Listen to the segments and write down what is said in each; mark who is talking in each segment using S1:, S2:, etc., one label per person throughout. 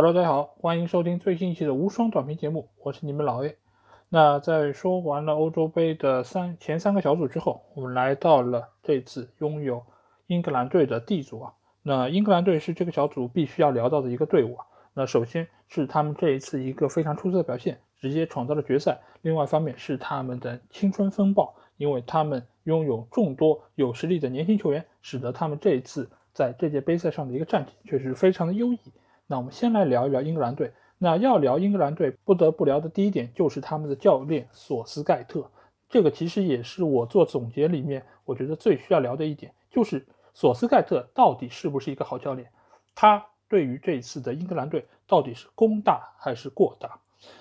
S1: Hello，大家好，欢迎收听最新一期的无双短评节目，我是你们老 A。那在说完了欧洲杯的三前三个小组之后，我们来到了这次拥有英格兰队的 D 组啊。那英格兰队是这个小组必须要聊到的一个队伍啊。那首先是他们这一次一个非常出色的表现，直接闯到了决赛。另外一方面是他们的青春风暴，因为他们拥有众多有实力的年轻球员，使得他们这一次在这届杯赛上的一个战绩确实非常的优异。那我们先来聊一聊英格兰队。那要聊英格兰队，不得不聊的第一点就是他们的教练索斯盖特。这个其实也是我做总结里面我觉得最需要聊的一点，就是索斯盖特到底是不是一个好教练？他对于这一次的英格兰队到底是功大还是过大？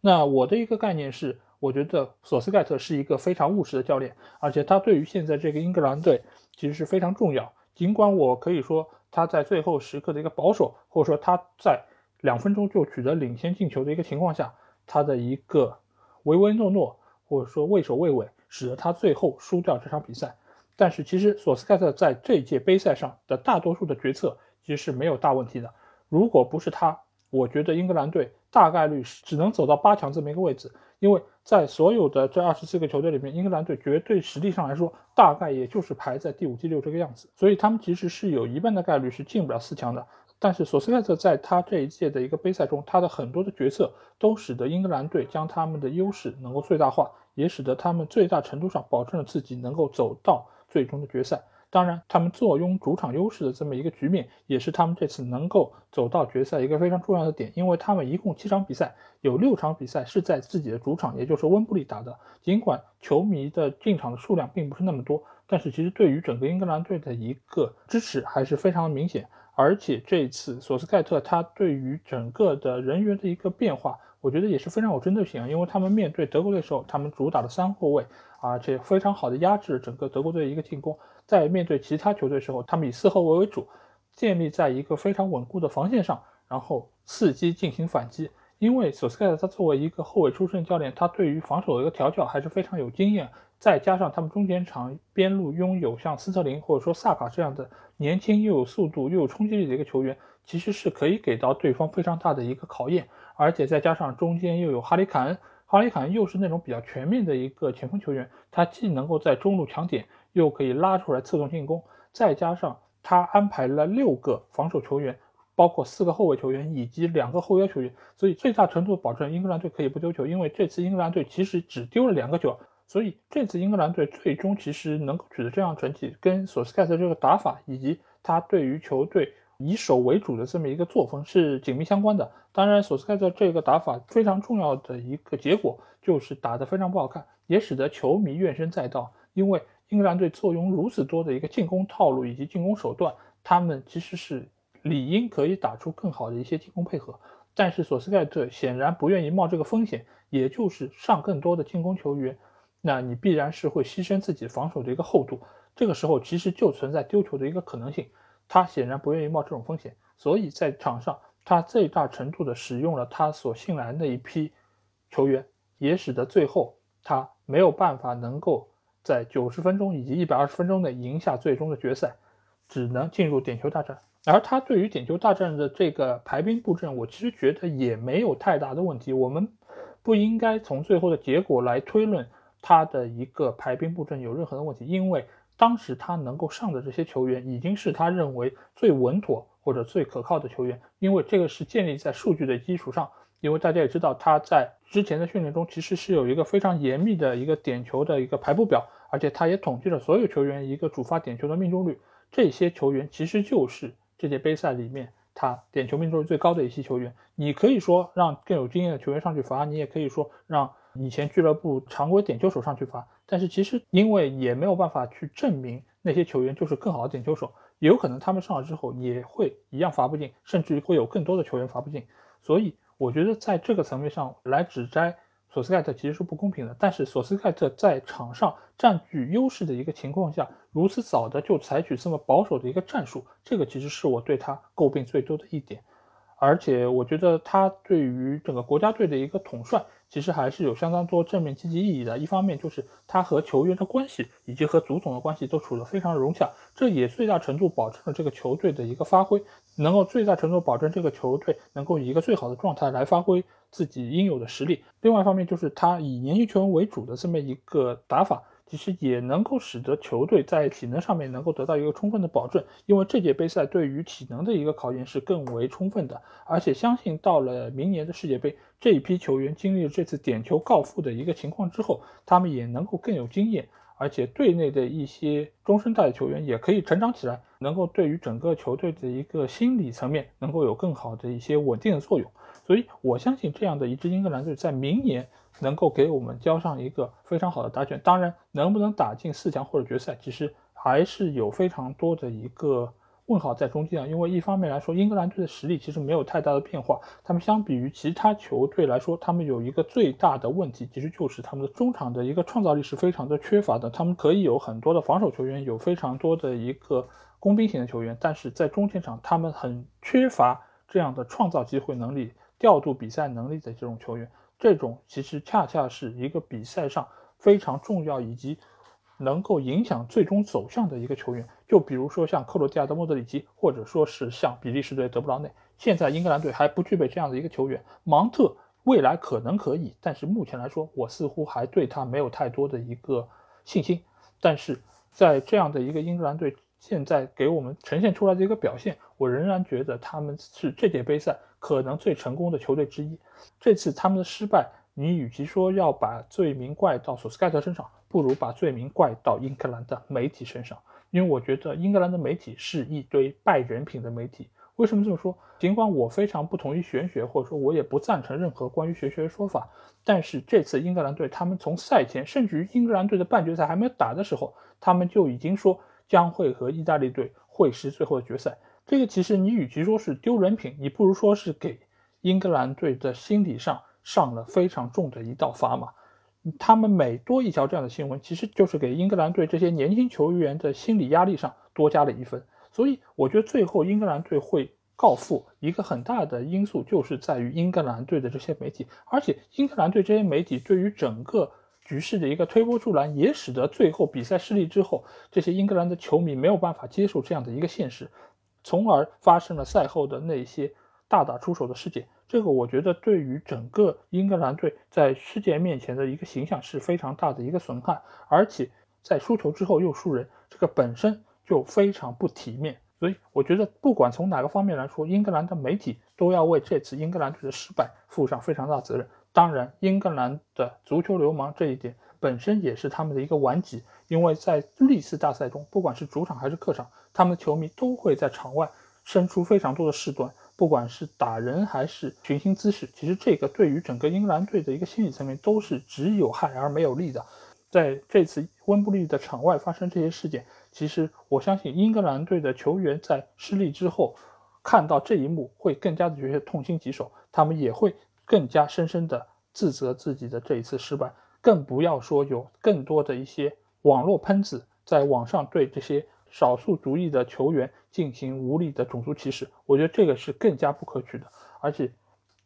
S1: 那我的一个概念是，我觉得索斯盖特是一个非常务实的教练，而且他对于现在这个英格兰队其实是非常重要。尽管我可以说。他在最后时刻的一个保守，或者说他在两分钟就取得领先进球的一个情况下，他的一个唯唯诺诺，或者说畏首畏尾，使得他最后输掉这场比赛。但是其实索斯盖特在这届杯赛上的大多数的决策其实是没有大问题的。如果不是他，我觉得英格兰队大概率是只能走到八强这么一个位置，因为。在所有的这二十四个球队里面，英格兰队绝对实力上来说，大概也就是排在第五、第六这个样子，所以他们其实是有一半的概率是进不了四强的。但是索斯盖特在他这一届的一个杯赛中，他的很多的决策都使得英格兰队将他们的优势能够最大化，也使得他们最大程度上保证了自己能够走到最终的决赛。当然，他们坐拥主场优势的这么一个局面，也是他们这次能够走到决赛一个非常重要的点。因为他们一共七场比赛，有六场比赛是在自己的主场，也就是温布利打的。尽管球迷的进场的数量并不是那么多，但是其实对于整个英格兰队的一个支持还是非常的明显。而且这一次索斯盖特他对于整个的人员的一个变化，我觉得也是非常有针对性啊。因为他们面对德国队的时候，他们主打的三后卫，而且非常好的压制整个德国队的一个进攻。在面对其他球队时候，他们以四后卫为主，建立在一个非常稳固的防线上，然后伺机进行反击。因为索斯盖特他作为一个后卫出身教练，他对于防守的一个调教还是非常有经验。再加上他们中间场边路拥有像斯特林或者说萨卡这样的年轻又有速度又有冲击力的一个球员，其实是可以给到对方非常大的一个考验。而且再加上中间又有哈里坎恩，哈里坎恩又是那种比较全面的一个前锋球员，他既能够在中路抢点。又可以拉出来侧动进攻，再加上他安排了六个防守球员，包括四个后卫球员以及两个后腰球员，所以最大程度保证英格兰队可以不丢球。因为这次英格兰队其实只丢了两个球，所以这次英格兰队最终其实能够取得这样成绩，跟索斯盖特这个打法以及他对于球队以守为主的这么一个作风是紧密相关的。当然，索斯盖特这个打法非常重要的一个结果就是打得非常不好看，也使得球迷怨声载道，因为。英格兰队坐拥如此多的一个进攻套路以及进攻手段，他们其实是理应可以打出更好的一些进攻配合，但是索斯盖特显然不愿意冒这个风险，也就是上更多的进攻球员，那你必然是会牺牲自己防守的一个厚度，这个时候其实就存在丢球的一个可能性，他显然不愿意冒这种风险，所以在场上他最大程度的使用了他所信赖的一批球员，也使得最后他没有办法能够。在九十分钟以及一百二十分钟内赢下最终的决赛，只能进入点球大战。而他对于点球大战的这个排兵布阵，我其实觉得也没有太大的问题。我们不应该从最后的结果来推论他的一个排兵布阵有任何的问题，因为当时他能够上的这些球员已经是他认为最稳妥或者最可靠的球员，因为这个是建立在数据的基础上。因为大家也知道，他在之前的训练中其实是有一个非常严密的一个点球的一个排布表，而且他也统计了所有球员一个主罚点球的命中率。这些球员其实就是这届杯赛里面他点球命中率最高的一些球员。你可以说让更有经验的球员上去罚，你也可以说让以前俱乐部常规点球手上去罚。但是其实因为也没有办法去证明那些球员就是更好的点球手，有可能他们上了之后也会一样罚不进，甚至于会有更多的球员罚不进，所以。我觉得在这个层面上来指摘索斯盖特其实是不公平的。但是索斯盖特在场上占据优势的一个情况下，如此早的就采取这么保守的一个战术，这个其实是我对他诟病最多的一点。而且我觉得他对于整个国家队的一个统帅，其实还是有相当多正面积极意义的。一方面就是他和球员的关系以及和足总的关系都处得非常融洽，这也最大程度保证了这个球队的一个发挥，能够最大程度保证这个球队能够以一个最好的状态来发挥自己应有的实力。另外一方面就是他以年轻球员为主的这么一个打法。其实也能够使得球队在体能上面能够得到一个充分的保证，因为这届杯赛对于体能的一个考验是更为充分的，而且相信到了明年的世界杯，这一批球员经历了这次点球告负的一个情况之后，他们也能够更有经验，而且队内的一些中生代的球员也可以成长起来，能够对于整个球队的一个心理层面能够有更好的一些稳定的作用，所以我相信这样的一支英格兰队在明年。能够给我们交上一个非常好的答卷，当然能不能打进四强或者决赛，其实还是有非常多的一个问号在中间啊。因为一方面来说，英格兰队的实力其实没有太大的变化，他们相比于其他球队来说，他们有一个最大的问题，其实就是他们的中场的一个创造力是非常的缺乏的。他们可以有很多的防守球员，有非常多的一个工兵型的球员，但是在中前场他们很缺乏这样的创造机会能力、调度比赛能力的这种球员。这种其实恰恰是一个比赛上非常重要以及能够影响最终走向的一个球员。就比如说像克罗地亚的莫德里奇，或者说是像比利时队德布劳内。现在英格兰队还不具备这样的一个球员。芒特未来可能可以，但是目前来说，我似乎还对他没有太多的一个信心。但是在这样的一个英格兰队现在给我们呈现出来的一个表现，我仍然觉得他们是这届杯赛。可能最成功的球队之一，这次他们的失败，你与其说要把罪名怪到索斯盖特身上，不如把罪名怪到英格兰的媒体身上。因为我觉得英格兰的媒体是一堆败人品的媒体。为什么这么说？尽管我非常不同意玄学，或者说我也不赞成任何关于玄学的说法，但是这次英格兰队，他们从赛前，甚至于英格兰队的半决赛还没有打的时候，他们就已经说将会和意大利队会师最后的决赛。这个其实你与其说是丢人品，你不如说是给英格兰队的心理上上了非常重的一道砝码。他们每多一条这样的新闻，其实就是给英格兰队这些年轻球员的心理压力上多加了一分。所以我觉得最后英格兰队会告负，一个很大的因素就是在于英格兰队的这些媒体，而且英格兰队这些媒体对于整个局势的一个推波助澜，也使得最后比赛失利之后，这些英格兰的球迷没有办法接受这样的一个现实。从而发生了赛后的那些大打出手的事件，这个我觉得对于整个英格兰队在世界面前的一个形象是非常大的一个损害，而且在输球之后又输人，这个本身就非常不体面。所以我觉得不管从哪个方面来说，英格兰的媒体都要为这次英格兰队的失败负上非常大责任。当然，英格兰的足球流氓这一点本身也是他们的一个顽疾，因为在历次大赛中，不管是主场还是客场。他们的球迷都会在场外生出非常多的事端，不管是打人还是寻衅滋事，其实这个对于整个英格兰队的一个心理层面都是只有害而没有利的。在这次温布利的场外发生这些事件，其实我相信英格兰队的球员在失利之后看到这一幕会更加的觉得痛心疾首，他们也会更加深深的自责自己的这一次失败，更不要说有更多的一些网络喷子在网上对这些。少数族裔的球员进行无理的种族歧视，我觉得这个是更加不可取的。而且，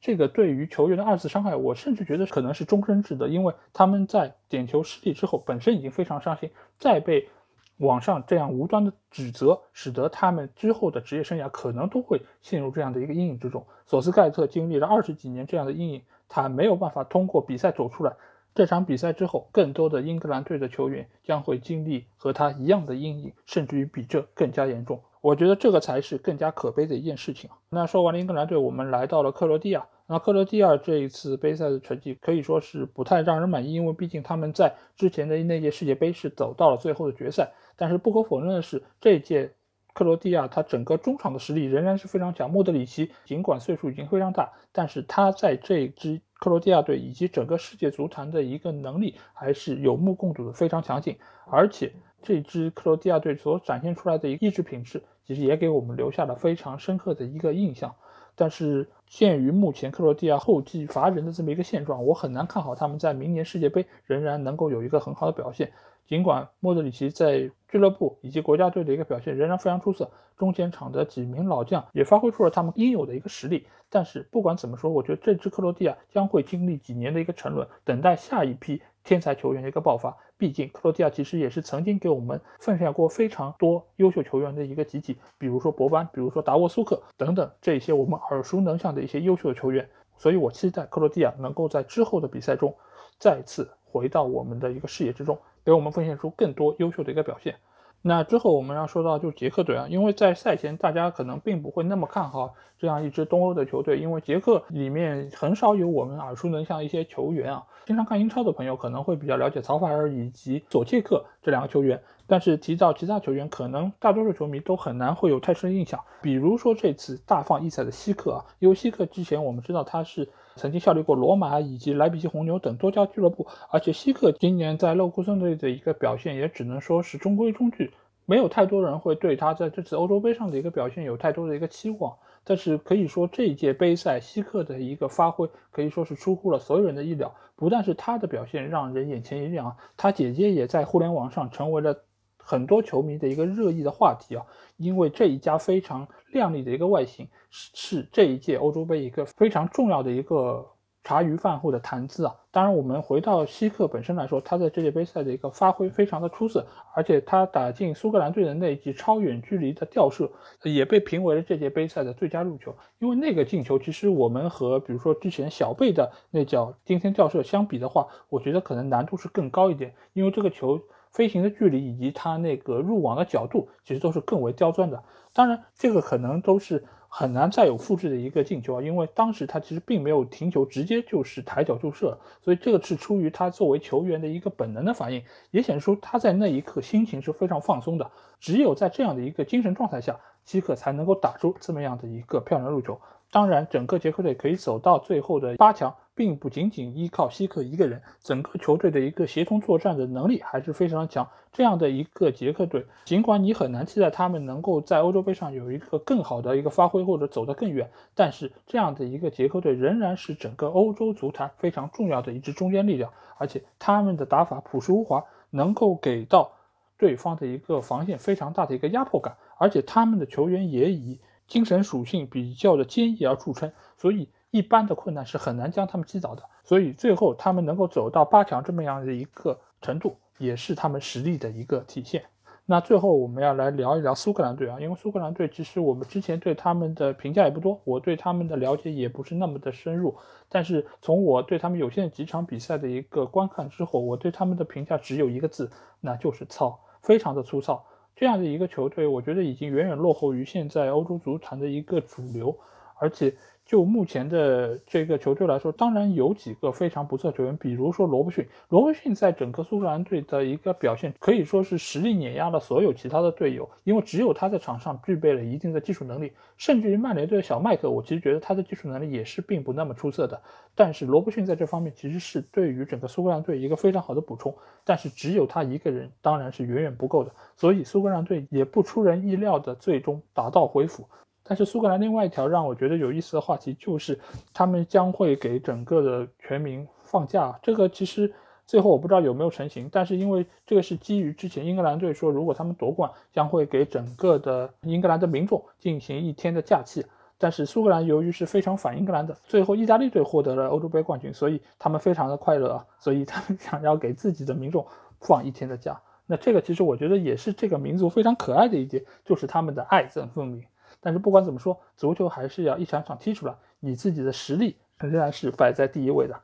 S1: 这个对于球员的二次伤害，我甚至觉得可能是终身制的，因为他们在点球失利之后，本身已经非常伤心，再被网上这样无端的指责，使得他们之后的职业生涯可能都会陷入这样的一个阴影之中。索斯盖特经历了二十几年这样的阴影，他没有办法通过比赛走出来。这场比赛之后，更多的英格兰队的球员将会经历和他一样的阴影，甚至于比这更加严重。我觉得这个才是更加可悲的一件事情。那说完了英格兰队，我们来到了克罗地亚。那克罗地亚这一次杯赛的成绩可以说是不太让人满意，因为毕竟他们在之前的那届世界杯是走到了最后的决赛。但是不可否认的是，这届克罗地亚他整个中场的实力仍然是非常强。莫德里奇尽管岁数已经非常大，但是他在这支。克罗地亚队以及整个世界足坛的一个能力还是有目共睹的，非常强劲。而且这支克罗地亚队所展现出来的一个意志品质，其实也给我们留下了非常深刻的一个印象。但是鉴于目前克罗地亚后继乏人的这么一个现状，我很难看好他们在明年世界杯仍然能够有一个很好的表现。尽管莫德里奇在俱乐部以及国家队的一个表现仍然非常出色，中前场的几名老将也发挥出了他们应有的一个实力。但是不管怎么说，我觉得这支克罗地亚将会经历几年的一个沉沦，等待下一批天才球员的一个爆发。毕竟克罗地亚其实也是曾经给我们奉献过非常多优秀球员的一个集体，比如说博班，比如说达沃苏克等等这些我们耳熟能详的一些优秀的球员。所以我期待克罗地亚能够在之后的比赛中再次回到我们的一个视野之中，给我们奉献出更多优秀的一个表现。那之后我们要说到就是捷克队啊，因为在赛前大家可能并不会那么看好这样一支东欧的球队，因为捷克里面很少有我们耳熟能详一些球员啊。经常看英超的朋友可能会比较了解曹法尔以及索切克这两个球员，但是提到其他球员，可能大多数球迷都很难会有太深的印象。比如说这次大放异彩的希克啊，因为希克之前我们知道他是。曾经效力过罗马以及莱比锡红牛等多家俱乐部，而且希克今年在勒库森队的一个表现也只能说是中规中矩，没有太多人会对他在这次欧洲杯上的一个表现有太多的一个期望。但是可以说这一届杯赛希克的一个发挥可以说是出乎了所有人的意料，不但是他的表现让人眼前一亮啊，他姐姐也在互联网上成为了。很多球迷的一个热议的话题啊，因为这一家非常靓丽的一个外形是是这一届欧洲杯一个非常重要的一个茶余饭后的谈资啊。当然，我们回到希克本身来说，他在这届杯赛的一个发挥非常的出色，而且他打进苏格兰队的那一记超远距离的吊射也被评为了这届杯赛的最佳入球。因为那个进球，其实我们和比如说之前小贝的那脚惊天吊射相比的话，我觉得可能难度是更高一点，因为这个球。飞行的距离以及它那个入网的角度，其实都是更为刁钻的。当然，这个可能都是很难再有复制的一个进球啊，因为当时他其实并没有停球，直接就是抬脚注射，所以这个是出于他作为球员的一个本能的反应，也显示出他在那一刻心情是非常放松的。只有在这样的一个精神状态下，基克才能够打出这么样的一个漂亮入球。当然，整个捷克队可以走到最后的八强。并不仅仅依靠希克一个人，整个球队的一个协同作战的能力还是非常强。这样的一个捷克队，尽管你很难期待他们能够在欧洲杯上有一个更好的一个发挥或者走得更远，但是这样的一个捷克队仍然是整个欧洲足坛非常重要的一支中坚力量。而且他们的打法朴实无华，能够给到对方的一个防线非常大的一个压迫感。而且他们的球员也以精神属性比较的坚毅而著称，所以。一般的困难是很难将他们击倒的，所以最后他们能够走到八强这么样的一个程度，也是他们实力的一个体现。那最后我们要来聊一聊苏格兰队啊，因为苏格兰队其实我们之前对他们的评价也不多，我对他们的了解也不是那么的深入。但是从我对他们有限几场比赛的一个观看之后，我对他们的评价只有一个字，那就是糙，非常的粗糙。这样的一个球队，我觉得已经远远落后于现在欧洲足坛的一个主流，而且。就目前的这个球队来说，当然有几个非常不错的球员，比如说罗伯逊。罗伯逊在整个苏格兰队的一个表现可以说是实力碾压了所有其他的队友，因为只有他在场上具备了一定的技术能力。甚至于曼联队的小麦克，我其实觉得他的技术能力也是并不那么出色的。但是罗伯逊在这方面其实是对于整个苏格兰队一个非常好的补充。但是只有他一个人当然是远远不够的，所以苏格兰队也不出人意料的最终打道回府。但是苏格兰另外一条让我觉得有意思的话题就是，他们将会给整个的全民放假。这个其实最后我不知道有没有成型，但是因为这个是基于之前英格兰队说，如果他们夺冠，将会给整个的英格兰的民众进行一天的假期。但是苏格兰由于是非常反英格兰的，最后意大利队获得了欧洲杯冠军，所以他们非常的快乐啊，所以他们 想要给自己的民众放一天的假。那这个其实我觉得也是这个民族非常可爱的一点，就是他们的爱憎分明。但是不管怎么说，足球还是要一场场踢出来，你自己的实力仍然是摆在第一位的。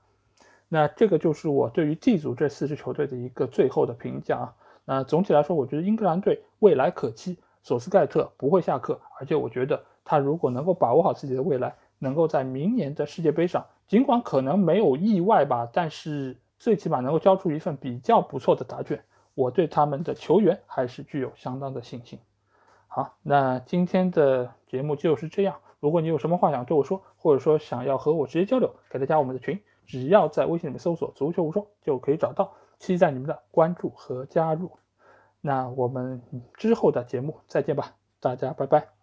S1: 那这个就是我对于 D 组这四支球队的一个最后的评价啊。那总体来说，我觉得英格兰队未来可期，索斯盖特不会下课，而且我觉得他如果能够把握好自己的未来，能够在明年的世界杯上，尽管可能没有意外吧，但是最起码能够交出一份比较不错的答卷，我对他们的球员还是具有相当的信心。好，那今天的节目就是这样。如果你有什么话想对我说，或者说想要和我直接交流，可以加我们的群，只要在微信里面搜索“足球无双”就可以找到。期待你们的关注和加入。那我们之后的节目再见吧，大家拜拜。